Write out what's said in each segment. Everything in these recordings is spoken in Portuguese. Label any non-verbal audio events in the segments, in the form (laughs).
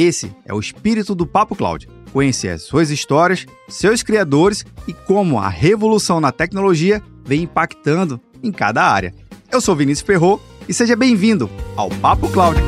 Esse é o espírito do Papo Cloud. Conhecer as suas histórias, seus criadores e como a revolução na tecnologia vem impactando em cada área. Eu sou Vinícius Ferro e seja bem-vindo ao Papo Cloud.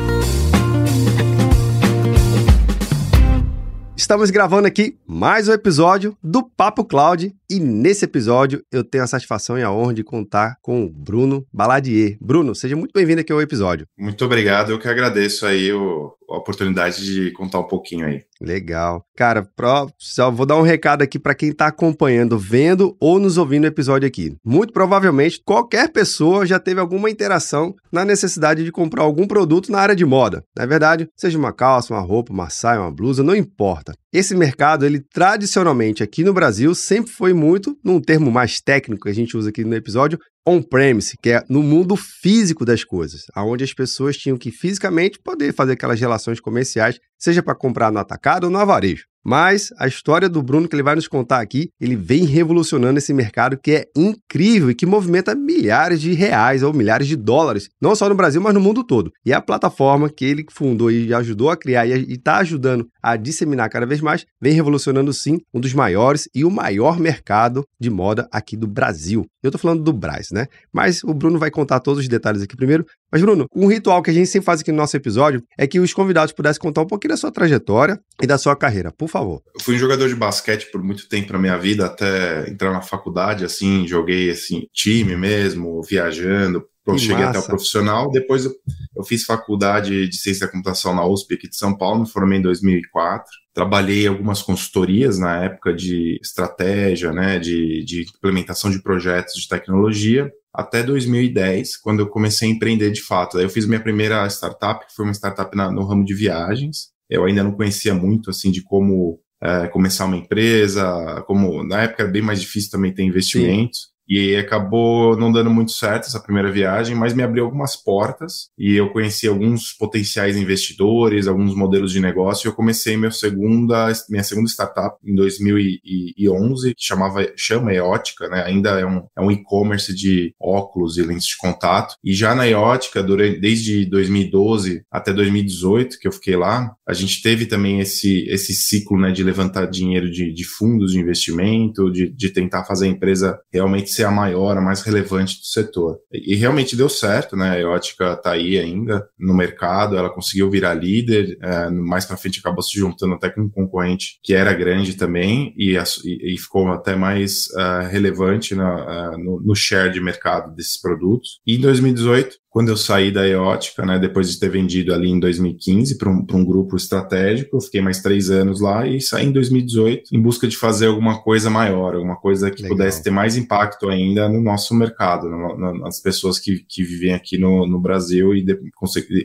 Estamos gravando aqui mais um episódio do Papo Cloud e nesse episódio eu tenho a satisfação e a honra de contar com o Bruno Baladier. Bruno, seja muito bem-vindo aqui ao episódio. Muito obrigado, eu que agradeço aí o, a oportunidade de contar um pouquinho aí. Legal. Cara, pro, só vou dar um recado aqui para quem está acompanhando, vendo ou nos ouvindo o episódio aqui. Muito provavelmente qualquer pessoa já teve alguma interação na necessidade de comprar algum produto na área de moda. Não é verdade? Seja uma calça, uma roupa, uma saia, uma blusa, não importa. Esse mercado, ele tradicionalmente aqui no Brasil sempre foi muito, num termo mais técnico que a gente usa aqui no episódio, on-premise, que é no mundo físico das coisas, aonde as pessoas tinham que fisicamente poder fazer aquelas relações comerciais, seja para comprar no atacado ou no avarejo. Mas a história do Bruno que ele vai nos contar aqui, ele vem revolucionando esse mercado que é incrível e que movimenta milhares de reais ou milhares de dólares, não só no Brasil, mas no mundo todo. E a plataforma que ele fundou e ajudou a criar e está ajudando a disseminar cada vez mais, vem revolucionando sim um dos maiores e o maior mercado de moda aqui do Brasil. Eu estou falando do Braz, né? Mas o Bruno vai contar todos os detalhes aqui primeiro. Mas, Bruno, um ritual que a gente sempre faz aqui no nosso episódio é que os convidados pudessem contar um pouquinho da sua trajetória e da sua carreira, por favor. Eu fui um jogador de basquete por muito tempo na minha vida, até entrar na faculdade, assim, joguei assim, time mesmo, viajando, cheguei até o profissional. Depois eu, eu, fiz faculdade de ciência da computação na USP aqui de São Paulo, me formei em 2004. Trabalhei algumas consultorias na época de estratégia, né, de, de implementação de projetos de tecnologia, até 2010, quando eu comecei a empreender de fato. Aí eu fiz minha primeira startup, que foi uma startup na, no ramo de viagens. Eu ainda não conhecia muito, assim, de como é, começar uma empresa, como na época era bem mais difícil também ter investimentos. Sim. E acabou não dando muito certo essa primeira viagem, mas me abriu algumas portas e eu conheci alguns potenciais investidores, alguns modelos de negócio. E eu comecei meu segunda, minha segunda startup em 2011, que chamava chama Eótica, né? Ainda é um, é um e-commerce de óculos e lentes de contato. E já na Eótica, durante, desde 2012 até 2018, que eu fiquei lá, a gente teve também esse, esse ciclo né, de levantar dinheiro de, de fundos de investimento, de, de tentar fazer a empresa realmente ser a maior, a mais relevante do setor. E, e realmente deu certo, né? A Eótica está aí ainda no mercado, ela conseguiu virar líder, é, mais para frente acabou se juntando até com um concorrente que era grande também e, e, e ficou até mais uh, relevante na, uh, no, no share de mercado desses produtos. E em 2018, quando eu saí da Eótica, né, depois de ter vendido ali em 2015 para um, um grupo estratégico, eu fiquei mais três anos lá e saí em 2018 em busca de fazer alguma coisa maior, alguma coisa que Legal. pudesse ter mais impacto ainda no nosso mercado, no, nas pessoas que, que vivem aqui no, no Brasil e de,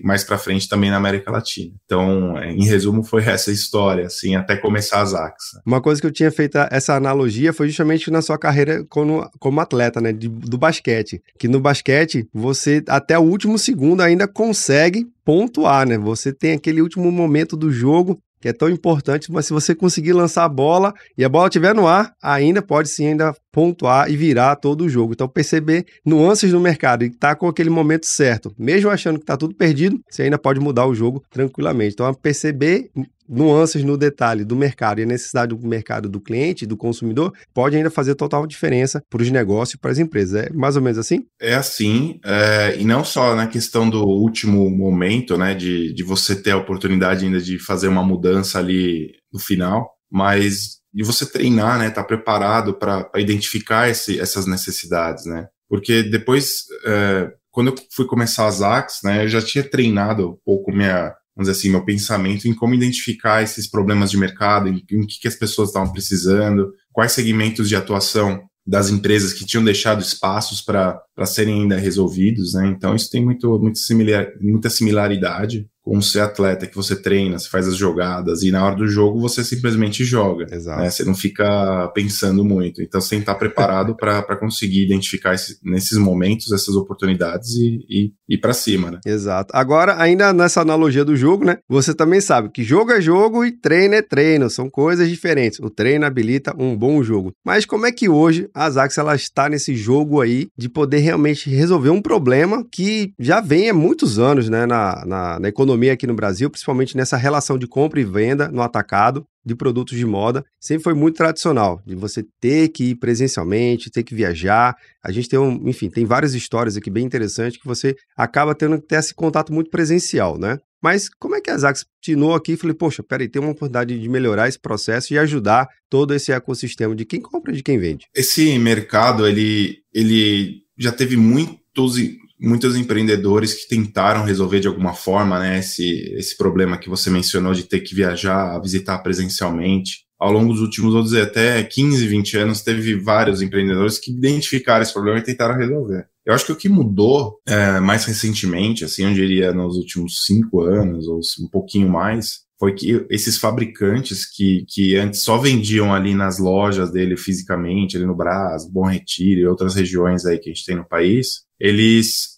mais para frente também na América Latina. Então, em resumo, foi essa história, assim, até começar as AXA. Uma coisa que eu tinha feito essa analogia foi justamente na sua carreira como, como atleta, né, de, do basquete, que no basquete você até o último segundo ainda consegue pontuar, né? Você tem aquele último momento do jogo que é tão importante, mas se você conseguir lançar a bola e a bola estiver no ar, ainda pode sim ainda pontuar e virar todo o jogo. Então perceber nuances no mercado e estar tá com aquele momento certo, mesmo achando que está tudo perdido, você ainda pode mudar o jogo tranquilamente. Então perceber nuances no detalhe do mercado e a necessidade do mercado do cliente, do consumidor, pode ainda fazer total diferença para os negócios e para as empresas. É mais ou menos assim? É assim, é, e não só na questão do último momento, né, de, de você ter a oportunidade ainda de fazer uma mudança ali no final, mas de você treinar, né, estar tá preparado para identificar esse, essas necessidades, né? Porque depois, é, quando eu fui começar as AX, né, eu já tinha treinado um pouco minha, vamos dizer assim, meu pensamento em como identificar esses problemas de mercado, em, em que, que as pessoas estavam precisando, quais segmentos de atuação das empresas que tinham deixado espaços para serem ainda resolvidos, né? Então isso tem muito, muito similar, muita similaridade com ser atleta, que você treina, você faz as jogadas, e na hora do jogo você simplesmente joga. Exato. Né? Você não fica pensando muito. Então você tem que estar preparado para conseguir identificar esse, nesses momentos essas oportunidades e, e ir para cima, né? Exato. Agora, ainda nessa analogia do jogo, né? Você também sabe que jogo é jogo e treino é treino. São coisas diferentes. O treino habilita um bom jogo. Mas como é que hoje a Zax ela está nesse jogo aí de poder realmente resolver um problema que já vem há muitos anos, né? Na, na, na economia economia aqui no Brasil, principalmente nessa relação de compra e venda no atacado de produtos de moda, sempre foi muito tradicional, de você ter que ir presencialmente, ter que viajar. A gente tem, um, enfim, tem várias histórias aqui bem interessantes que você acaba tendo que ter esse contato muito presencial, né? Mas como é que a Zax tinou aqui e falei, poxa, peraí, tem uma oportunidade de melhorar esse processo e ajudar todo esse ecossistema de quem compra e de quem vende? Esse mercado, ele, ele já teve muitos muitos empreendedores que tentaram resolver de alguma forma né, esse, esse problema que você mencionou de ter que viajar, visitar presencialmente. Ao longo dos últimos, vou dizer, até 15, 20 anos, teve vários empreendedores que identificaram esse problema e tentaram resolver. Eu acho que o que mudou é, mais recentemente, assim, eu diria nos últimos cinco anos, ou um pouquinho mais, foi que esses fabricantes que, que antes só vendiam ali nas lojas dele fisicamente, ali no Brás, Bom Retiro e outras regiões aí que a gente tem no país, eles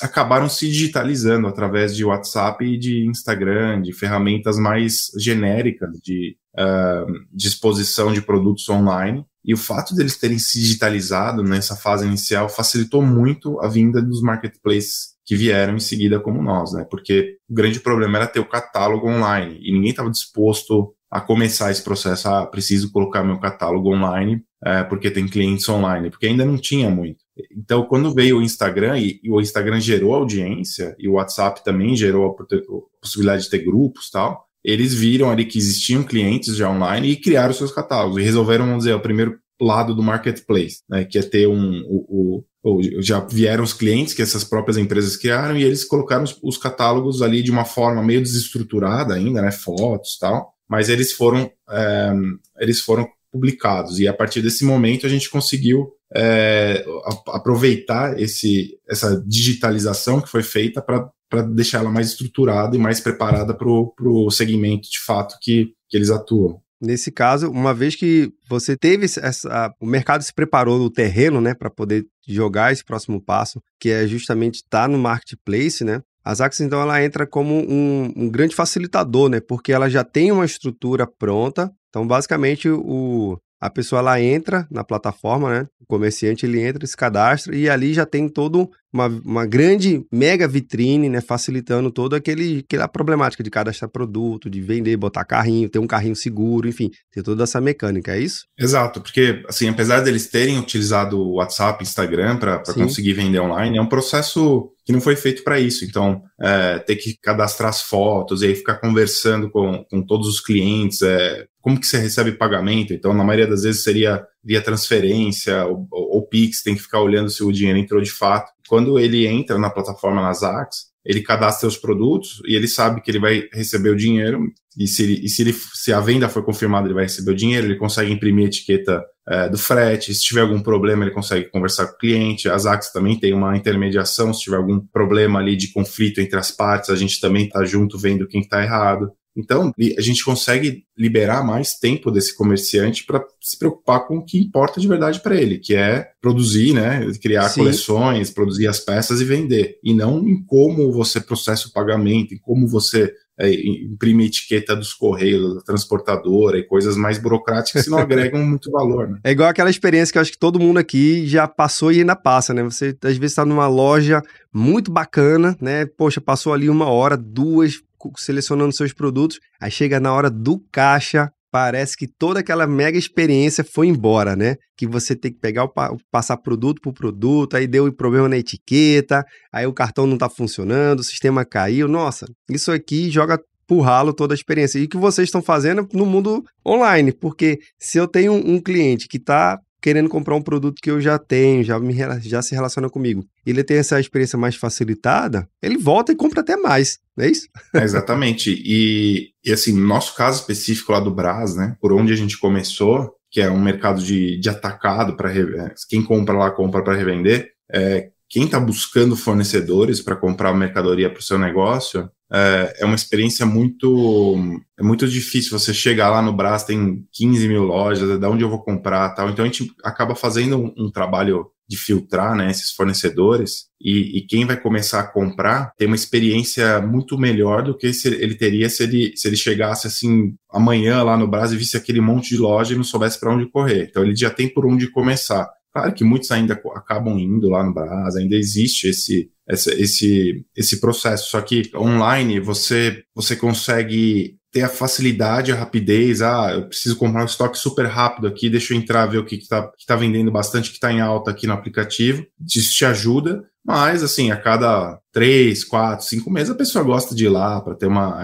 acabaram se digitalizando através de WhatsApp e de Instagram, de ferramentas mais genéricas de uh, disposição de produtos online. E o fato deles terem se digitalizado nessa fase inicial facilitou muito a vinda dos marketplaces que vieram em seguida como nós, né? Porque o grande problema era ter o catálogo online e ninguém estava disposto a começar esse processo. Ah, preciso colocar meu catálogo online é, porque tem clientes online, porque ainda não tinha muito. Então, quando veio o Instagram e, e o Instagram gerou audiência e o WhatsApp também gerou a, possibilidade de ter grupos tal, eles viram ali que existiam clientes já online e criaram seus catálogos e resolveram, vamos dizer, o primeiro lado do marketplace, né, que é ter um, o, ou já vieram os clientes que essas próprias empresas criaram e eles colocaram os, os, catálogos ali de uma forma meio desestruturada ainda, né, fotos tal, mas eles foram é, eles foram publicados e a partir desse momento a gente conseguiu é, aproveitar esse, essa digitalização que foi feita para deixar ela mais estruturada e mais preparada para o segmento de fato que, que eles atuam. Nesse caso, uma vez que você teve essa, o mercado se preparou no terreno, né, para poder jogar esse próximo passo, que é justamente estar tá no marketplace, né? A Zax, então, ela entra como um, um, grande facilitador, né? Porque ela já tem uma estrutura pronta. Então, basicamente, o, a pessoa ela entra na plataforma, né? O comerciante ele entra, se cadastra e ali já tem todo uma, uma grande mega vitrine, né? Facilitando toda aquele, aquela problemática de cadastrar produto, de vender, botar carrinho, ter um carrinho seguro, enfim, ter toda essa mecânica, é isso? Exato, porque assim, apesar deles terem utilizado o WhatsApp, Instagram para conseguir vender online, é um processo que não foi feito para isso. Então, é, ter que cadastrar as fotos e aí ficar conversando com, com todos os clientes, é, como que você recebe pagamento? Então, na maioria das vezes seria via transferência ou, ou Pix, tem que ficar olhando se o dinheiro entrou de fato. Quando ele entra na plataforma Nasax, ele cadastra os produtos e ele sabe que ele vai receber o dinheiro. E se, ele, e se, ele, se a venda for confirmada ele vai receber o dinheiro, ele consegue imprimir a etiqueta é, do frete, se tiver algum problema ele consegue conversar com o cliente, a Zax também tem uma intermediação, se tiver algum problema ali de conflito entre as partes, a gente também está junto vendo quem está errado. Então, a gente consegue liberar mais tempo desse comerciante para se preocupar com o que importa de verdade para ele, que é produzir, né, criar Sim. coleções, produzir as peças e vender, e não em como você processa o pagamento, em como você é, imprime etiqueta dos correios, da transportadora e coisas mais burocráticas que não (laughs) agregam muito valor. Né? É igual aquela experiência que eu acho que todo mundo aqui já passou e ainda passa, né? Você às vezes está numa loja muito bacana, né? Poxa, passou ali uma hora, duas, selecionando seus produtos, aí chega na hora do caixa, parece que toda aquela mega experiência foi embora, né? Que você tem que pegar o passar produto por produto, aí deu problema na etiqueta, aí o cartão não tá funcionando, o sistema caiu. Nossa, isso aqui joga por ralo toda a experiência. E o que vocês estão fazendo no mundo online, porque se eu tenho um cliente que está querendo comprar um produto que eu já tenho, já, me, já se relaciona comigo, ele tem essa experiência mais facilitada, ele volta e compra até mais, não é isso? É, exatamente. E, e assim, no nosso caso específico lá do Brás, né, por onde a gente começou, que é um mercado de, de atacado para é, quem compra lá compra para revender, é, quem está buscando fornecedores para comprar mercadoria para o seu negócio, é, é uma experiência muito é muito difícil você chegar lá no Brás, tem 15 mil lojas, é da onde eu vou comprar tal. Então a gente acaba fazendo um, um trabalho de filtrar né, esses fornecedores e, e, quem vai começar a comprar tem uma experiência muito melhor do que se ele teria se ele, se ele chegasse assim amanhã lá no Brasil e visse aquele monte de loja e não soubesse para onde correr. Então ele já tem por onde começar. Claro que muitos ainda acabam indo lá no Brás, ainda existe esse, esse, esse, esse processo, só que online você, você consegue ter a facilidade, a rapidez, ah, eu preciso comprar um estoque super rápido aqui, deixa eu entrar, ver o que está que tá vendendo bastante, que está em alta aqui no aplicativo, isso te ajuda, mas, assim, a cada três, quatro, cinco meses a pessoa gosta de ir lá para ter uma.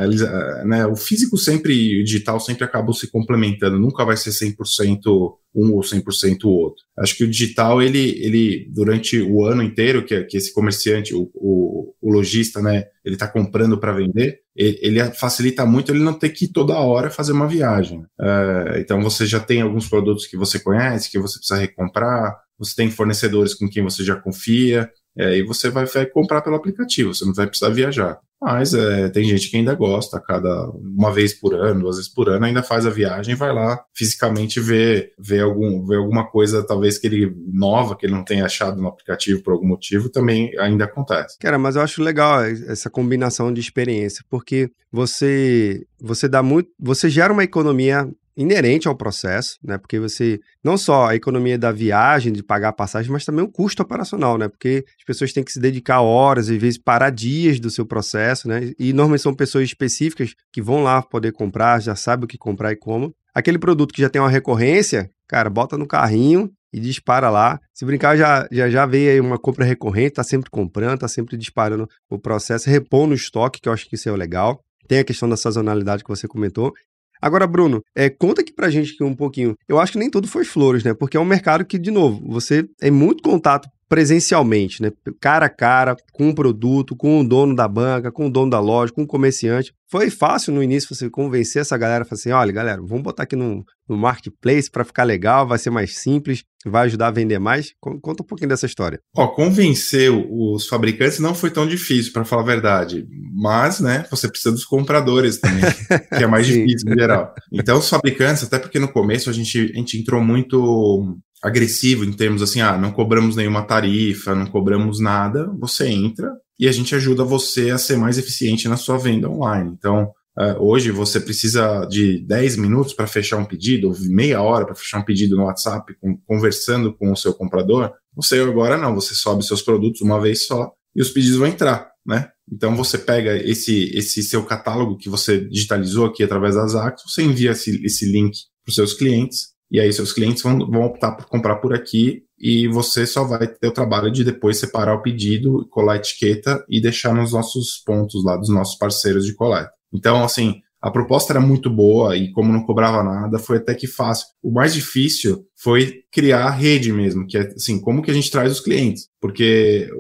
Né, o físico sempre, o digital sempre acabou se complementando, nunca vai ser 100% um ou 100% o outro. Acho que o digital, ele, ele durante o ano inteiro, que, que esse comerciante, o, o, o lojista, né, ele está comprando para vender, ele, ele, facilita muito ele não ter que toda hora fazer uma viagem. É, então você já tem alguns produtos que você conhece, que você precisa recomprar, você tem fornecedores com quem você já confia, é, e você vai, vai, comprar pelo aplicativo, você não vai precisar viajar. Mas é, tem gente que ainda gosta, cada uma vez por ano, duas vezes por ano, ainda faz a viagem, vai lá fisicamente ver, ver, algum, ver alguma coisa, talvez que ele nova, que ele não tenha achado no aplicativo por algum motivo, também ainda acontece. Cara, mas eu acho legal essa combinação de experiência, porque você você dá muito, você gera uma economia inerente ao processo, né? Porque você não só a economia da viagem, de pagar a passagem, mas também o custo operacional, né? Porque as pessoas têm que se dedicar horas, às vezes parar dias do seu processo, né? E normalmente são pessoas específicas que vão lá poder comprar, já sabem o que comprar e como. Aquele produto que já tem uma recorrência, cara, bota no carrinho e dispara lá. Se brincar, já, já, já veio aí uma compra recorrente, tá sempre comprando, tá sempre disparando o processo, repondo o estoque, que eu acho que isso é legal. Tem a questão da sazonalidade que você comentou. Agora, Bruno, é, conta aqui pra gente um pouquinho. Eu acho que nem tudo foi flores, né? Porque é um mercado que, de novo, você tem muito contato presencialmente, né? Cara a cara, com o produto, com o dono da banca, com o dono da loja, com o comerciante. Foi fácil no início você convencer essa galera, falar assim, olha, galera, vamos botar aqui no, no marketplace para ficar legal, vai ser mais simples, vai ajudar a vender mais. Conta um pouquinho dessa história. Ó, convencer os fabricantes não foi tão difícil, para falar a verdade. Mas, né, você precisa dos compradores também, (laughs) que é mais difícil em geral. Então, os fabricantes, até porque no começo a gente, a gente entrou muito agressivo em termos assim, ah, não cobramos nenhuma tarifa, não cobramos nada, você entra e a gente ajuda você a ser mais eficiente na sua venda online. Então, uh, hoje você precisa de 10 minutos para fechar um pedido, ou meia hora para fechar um pedido no WhatsApp, conversando com o seu comprador. Você agora não, você sobe seus produtos uma vez só e os pedidos vão entrar, né? Então você pega esse, esse seu catálogo que você digitalizou aqui através das Ax, você envia esse, esse link para os seus clientes e aí seus clientes vão, vão optar por comprar por aqui e você só vai ter o trabalho de depois separar o pedido, colar a etiqueta e deixar nos nossos pontos lá dos nossos parceiros de coleta. Então, assim, a proposta era muito boa e como não cobrava nada, foi até que fácil. O mais difícil foi criar a rede mesmo, que é assim, como que a gente traz os clientes? Porque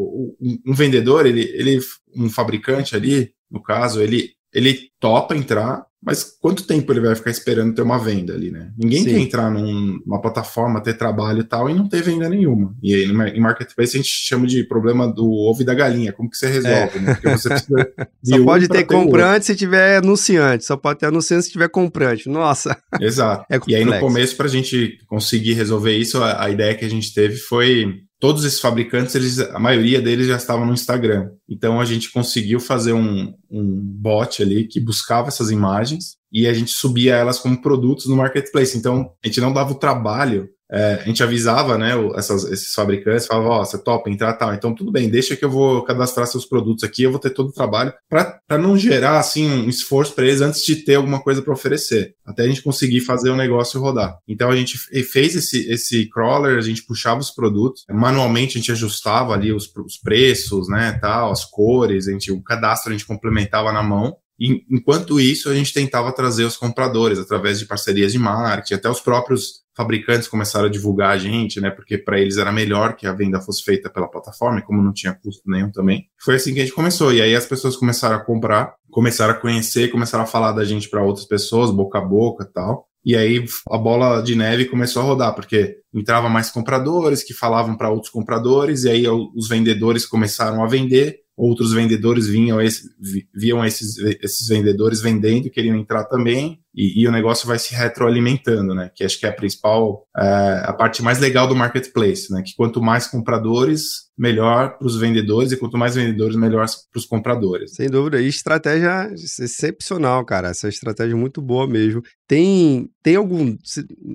um vendedor, ele, ele um fabricante ali, no caso, ele ele topa entrar, mas quanto tempo ele vai ficar esperando ter uma venda ali, né? Ninguém Sim. quer entrar num, numa plataforma, ter trabalho e tal, e não ter venda nenhuma. E aí, em marketplace a gente chama de problema do ovo e da galinha. Como que você resolve, é. né? Porque você precisa (laughs) Só pode ter, ter comprante se tiver anunciante, só pode ter anunciante se tiver comprante. Nossa! Exato. (laughs) É e aí no começo, para a gente conseguir resolver isso, a, a ideia que a gente teve foi todos esses fabricantes, eles, a maioria deles já estavam no Instagram. Então a gente conseguiu fazer um, um bot ali que buscava essas imagens e a gente subia elas como produtos no marketplace. Então a gente não dava o trabalho é, a gente avisava, né, essas, esses fabricantes, falava, ó, oh, você topa entrar, tal, então tudo bem, deixa que eu vou cadastrar seus produtos aqui, eu vou ter todo o trabalho, para não gerar, assim, um esforço para eles antes de ter alguma coisa para oferecer, até a gente conseguir fazer o negócio rodar. Então a gente fez esse, esse crawler, a gente puxava os produtos, manualmente a gente ajustava ali os, os preços, né, tal, as cores, a gente, o cadastro a gente complementava na mão, enquanto isso, a gente tentava trazer os compradores através de parcerias de marketing, até os próprios fabricantes começaram a divulgar a gente, né? Porque para eles era melhor que a venda fosse feita pela plataforma, e como não tinha custo nenhum também. Foi assim que a gente começou. E aí as pessoas começaram a comprar, começaram a conhecer, começaram a falar da gente para outras pessoas, boca a boca tal. E aí a bola de neve começou a rodar, porque entrava mais compradores que falavam para outros compradores, e aí os vendedores começaram a vender, outros vendedores vinham esse, viam esses, esses vendedores vendendo, queriam entrar também, e, e, o negócio vai se retroalimentando, né? Que acho que é a principal, é, a parte mais legal do marketplace, né? Que quanto mais compradores, melhor para os vendedores, e quanto mais vendedores, melhor para os compradores. Sem dúvida, e estratégia excepcional, cara. Essa estratégia é muito boa mesmo. Tem, tem algum.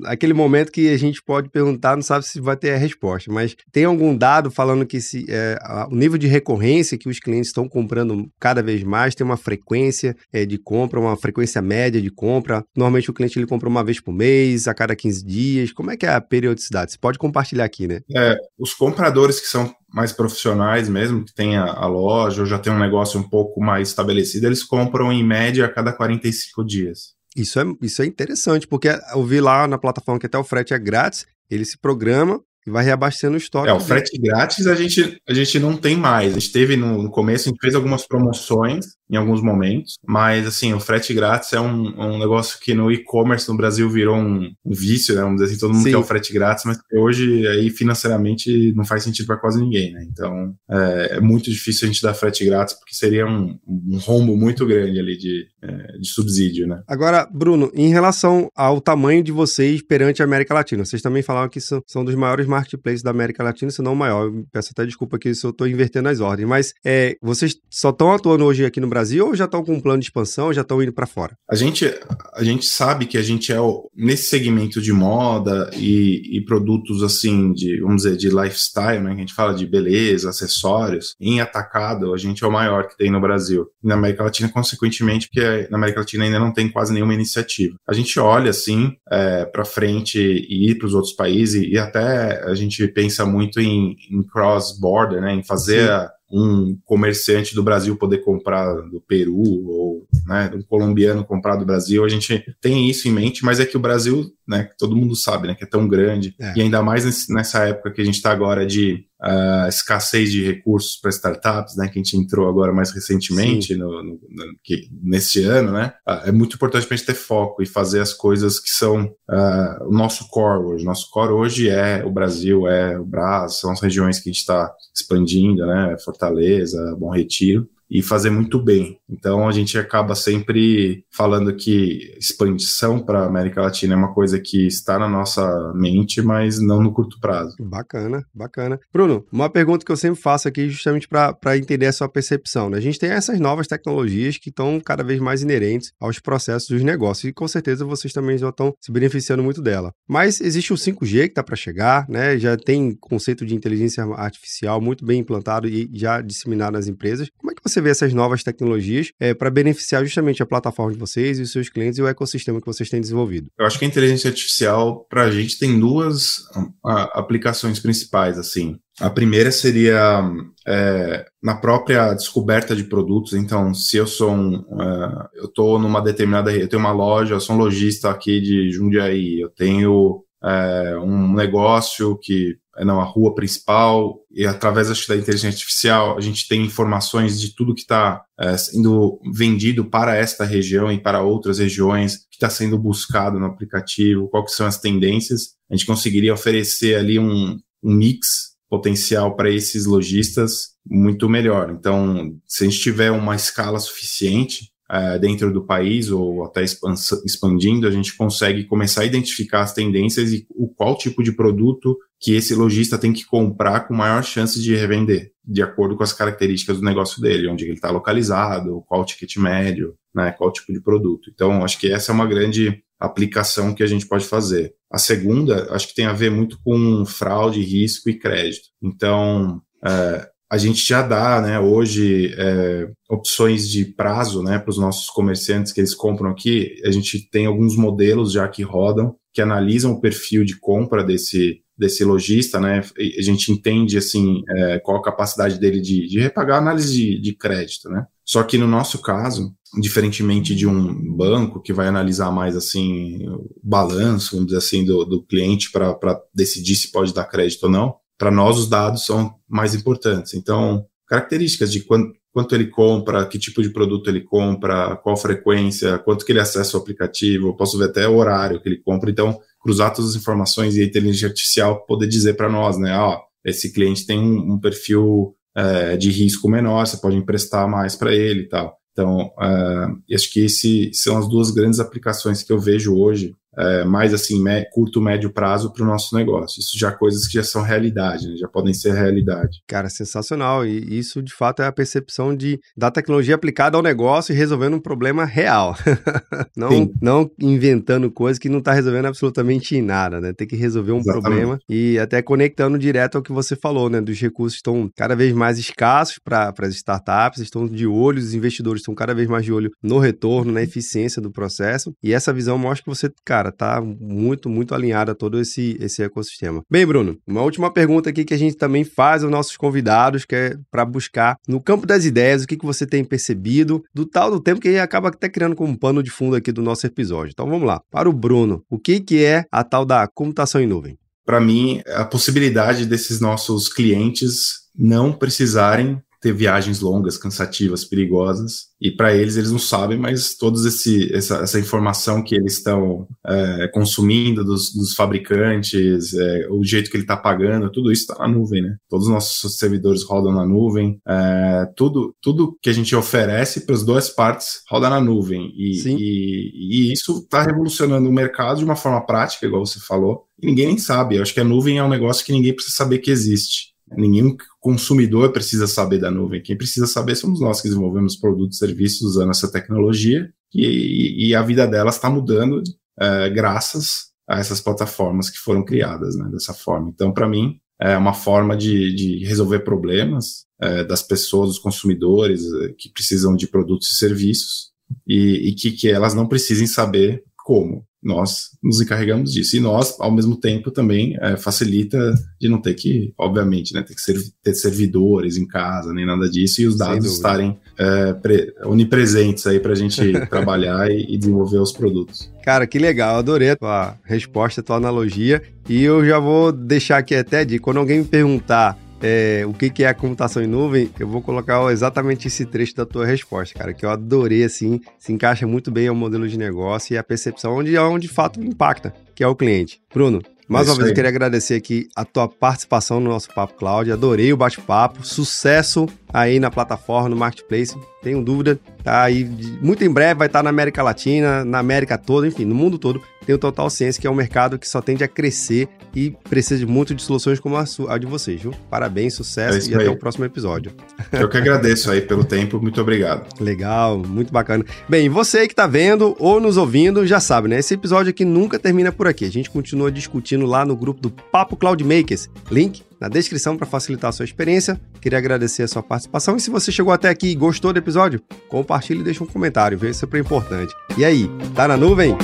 Aquele momento que a gente pode perguntar, não sabe se vai ter a resposta, mas tem algum dado falando que se, é, o nível de recorrência que os clientes estão comprando cada vez mais, tem uma frequência é, de compra, uma frequência média de compra. Normalmente o cliente ele compra uma vez por mês, a cada 15 dias. Como é que é a periodicidade? Você pode compartilhar aqui, né? É, os compradores que são mais profissionais mesmo, que tem a, a, loja ou já tem um negócio um pouco mais estabelecido, eles compram em média a cada 45 dias. Isso é, isso é interessante, porque eu vi lá na plataforma que até o frete é grátis, ele se programa e vai reabastecendo o estoque. É, o frete grátis a gente, a gente não tem mais. A gente teve no, no começo, a gente fez algumas promoções em alguns momentos, mas assim, o frete grátis é um, um negócio que no e-commerce no Brasil virou um, um, vício, né? Vamos dizer assim, todo mundo Sim. quer o frete grátis, mas hoje aí financeiramente não faz sentido para quase ninguém, né? Então é, é, muito difícil a gente dar frete grátis porque seria um, um rombo muito grande ali de, é, de subsídio, né? Agora, Bruno, em relação ao tamanho de vocês perante a América Latina, vocês também falaram que são, são dos maiores marketplaces da América Latina, se não o maior. Eu peço até desculpa aqui se eu estou invertendo as ordens, mas é, vocês só estão atuando hoje aqui no Brasil ou já estão com um plano de expansão já estão indo para fora? A gente, a gente sabe que a gente é o, nesse segmento de moda e, e, produtos assim de, vamos dizer, de lifestyle, né? Que a gente fala de beleza, acessórios, em atacado, a gente é o maior que tem no Brasil. Na América Latina, consequentemente, porque na América Latina ainda não tem quase nenhuma iniciativa. A gente olha assim é, para frente e ir para os outros países e, e, até a gente pensa muito em, em cross-border, né? Em fazer a, um comerciante do Brasil poder comprar do Peru ou né, um colombiano comprar do Brasil. A gente tem isso em mente, mas é que o Brasil, né, todo mundo sabe, né, que é tão grande é. e ainda mais nesse, nessa época que a gente está agora de uh, escassez de recursos para startups, né, que a gente entrou agora mais recentemente no, no, no, que, nesse ano, né, uh, é muito importante para a gente ter foco e fazer as coisas que são uh, o nosso core hoje. Nosso core hoje é o Brasil, é o Brasil, são as regiões que a gente está expandindo, né, Fortaleza, Bom Retiro e fazer muito bem. Então a gente acaba sempre falando que expansão para a América Latina é uma coisa que está na nossa mente, mas não no curto prazo. Bacana, bacana. Bruno, uma pergunta que eu sempre faço aqui justamente para entender a sua percepção. Né? A gente tem essas novas tecnologias que estão cada vez mais inerentes aos processos dos negócios e com certeza vocês também já estão se beneficiando muito dela. Mas existe o 5G que está para chegar, né? já tem conceito de inteligência artificial muito bem implantado e já disseminado nas empresas. Como é que você vê essas novas tecnologias é, para beneficiar justamente a plataforma de vocês e os seus clientes e o ecossistema que vocês têm desenvolvido? Eu acho que a inteligência artificial, para a gente, tem duas a, aplicações principais, assim. A primeira seria é, na própria descoberta de produtos. Então, se eu sou um, uh, eu estou numa determinada, eu tenho uma loja, eu sou um lojista aqui de Jundiaí, eu tenho é, um negócio que é na rua principal e através acho, da inteligência artificial a gente tem informações de tudo que está é, sendo vendido para esta região e para outras regiões que está sendo buscado no aplicativo, quais são as tendências. A gente conseguiria oferecer ali um, um mix potencial para esses lojistas muito melhor. Então, se a gente tiver uma escala suficiente, uh, dentro do país ou até expandindo, a gente consegue começar a identificar as tendências e o qual tipo de produto que esse lojista tem que comprar com maior chance de revender, de acordo com as características do negócio dele, onde ele está localizado, qual o ticket médio, né, qual tipo de produto. Então, acho que essa é uma grande aplicação que a gente pode fazer. A segunda, acho que tem a ver muito com fraude, risco e crédito. Então, é, a gente já dá, né, hoje, é, opções de prazo, né, para os nossos comerciantes que eles compram aqui. A gente tem alguns modelos já que rodam, que analisam o perfil de compra desse, desse lojista, né, a gente entende, assim, é, qual a capacidade dele de, de repagar análise de, de crédito, né. Só que no nosso caso, diferentemente de um banco que vai analisar mais assim o balanço, vamos dizer assim, do, do cliente para decidir se pode dar crédito ou não, para nós os dados são mais importantes. Então, características de quanto, quanto ele compra, que tipo de produto ele compra, qual frequência, quanto que ele acessa o aplicativo, eu posso ver até o horário que ele compra. Então, cruzar todas as informações e a inteligência artificial poder dizer para nós, né, ó, esse cliente tem um, um perfil é, de risco menor, você pode emprestar mais para ele e tal. Então, uh, acho que esse são as duas grandes aplicações que eu vejo hoje é, mais assim, me, curto, médio prazo para o nosso negócio. Isso já coisas que já são realidade, né? já podem ser realidade. Cara, sensacional. E isso, de fato, é a percepção de, da tecnologia aplicada ao negócio e resolvendo um problema real. (laughs) não, não inventando coisas que não está resolvendo absolutamente nada, né? Tem que resolver um Exatamente. problema e até conectando direto ao que você falou, né? Dos recursos estão cada vez mais escassos para as startups, estão de olho, os investidores estão cada vez mais de olho no retorno, na eficiência do processo. E essa visão mostra que você, cara, cara, tá muito, muito alinhado a todo esse, esse ecossistema. Bem, Bruno, uma última pergunta aqui que a gente também faz aos nossos convidados, que é para buscar no campo das ideias, o que, que você tem percebido do tal do tempo que acaba até criando como pano de fundo aqui do nosso episódio. Então vamos lá. Para o Bruno, o que, que é a tal da computação em nuvem? Para mim, a possibilidade desses nossos clientes não precisarem ter viagens longas, cansativas, perigosas. E para eles, eles não sabem, mas toda essa, essa informação que eles estão é, consumindo dos, dos fabricantes, é, o jeito que ele está pagando, tudo isso está na nuvem, né? Todos os nossos servidores rodam na nuvem. É, tudo, tudo que a gente oferece para as duas partes roda na nuvem. E, e, e isso está revolucionando o mercado de uma forma prática, igual você falou. E ninguém nem sabe. Eu acho que a nuvem é um negócio que ninguém precisa saber que existe. Nenhum consumidor precisa saber da nuvem. Quem precisa saber somos nós que desenvolvemos produtos e serviços usando essa tecnologia e, e a vida delas está mudando é, graças a essas plataformas que foram criadas né, dessa forma. Então, para mim, é uma forma de, de resolver problemas é, das pessoas, dos consumidores é, que precisam de produtos e serviços e, e que, que elas não precisem saber como nós nos encarregamos disso. E nós, ao mesmo tempo, também é, facilita de não ter que, obviamente, né, ter que ser, ter servidores em casa, nem nada disso, e os dados estarem é, pre, onipresentes aí para a gente (laughs) trabalhar e, e, desenvolver os produtos. Cara, que legal, adorei a tua resposta, a tua analogia, e eu já vou deixar aqui até de quando alguém me perguntar é, o que, que é a computação em nuvem, eu vou colocar exatamente esse trecho da tua resposta, cara, que eu adorei, assim, se encaixa muito bem ao modelo de negócio e a percepção onde, onde de fato impacta, que é o cliente. Bruno, mais é uma vez eu queria agradecer aqui a tua participação no nosso Papo Cloud. Adorei o bate-papo. Sucesso aí na plataforma, no Marketplace. Tenho dúvida, tá aí. Muito em breve vai estar na América Latina, na América toda, enfim, no mundo todo. Tenho total ciência que é um mercado que só tende a crescer e precisa muito de soluções como a, sua, a de vocês, viu? Parabéns, sucesso é e aí. até o próximo episódio. (laughs) Eu que agradeço aí pelo tempo, muito obrigado. Legal, muito bacana. Bem, você que está vendo ou nos ouvindo já sabe, né? Esse episódio aqui nunca termina por aqui. A gente continua discutindo lá no grupo do Papo Cloud Makers. Link na descrição para facilitar a sua experiência. Queria agradecer a sua participação e se você chegou até aqui e gostou do episódio, compartilhe e deixe um comentário, veja é super importante. E aí, tá na nuvem?